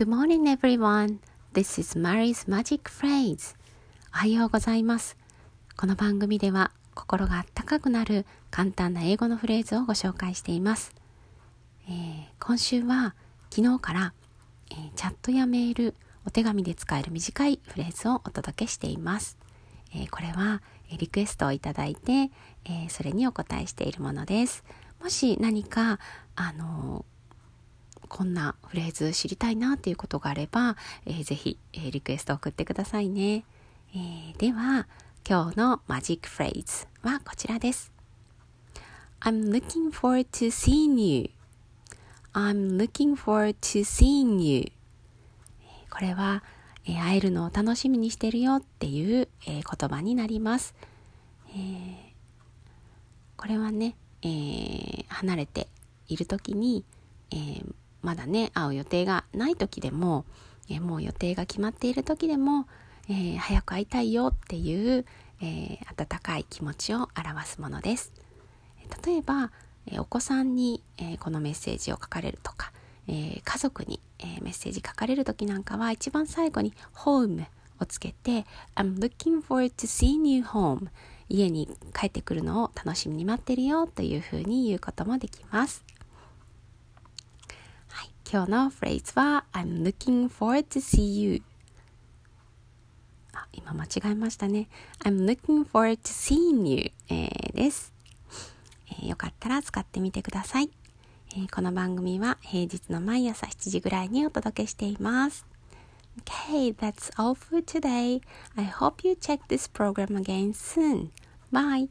Good morning everyone. This is Mary's Magic Phrase. おはようございます。この番組では心があったかくなる簡単な英語のフレーズをご紹介しています。えー、今週は昨日から、えー、チャットやメール、お手紙で使える短いフレーズをお届けしています。えー、これはリクエストをいただいて、えそれにお答えしているものです。もし何か、あのこんなフレーズ知りたいなっていうことがあれば、えー、ぜひ、えー、リクエスト送ってくださいね。えー、では、今日のマジックフレーズはこちらです。I'm looking forward to seeing you. I'm looking forward to seeing you. これは、えー、会えるのを楽しみにしてるよっていう、えー、言葉になります。えー、これはね、え、離れている時に、えー、まだね、会う予定がない時でも、えー、もう予定が決まっている時でも、えー、早く会いたいよっていう、え、温かい気持ちを表すものです。例えば、えお子さんに、えこのメッセージを書かれるとか、え家族に、えメッセージ書かれる時なんかは一番最後に home をつけて I'm looking forward to seeing you home 家に帰ってくるのを楽しみに待ってるよというふうに言うこともできます。今日のフレーズは I'm looking forward to see you あ、今間違えましたね。I'm looking forward to seeing you、えー、です、えー、よかったら使ってみてください、えー、この番組は平日の毎朝7時ぐらいにお届けしています。Okay, that's all for today. I hope you check this program again soon. Bye.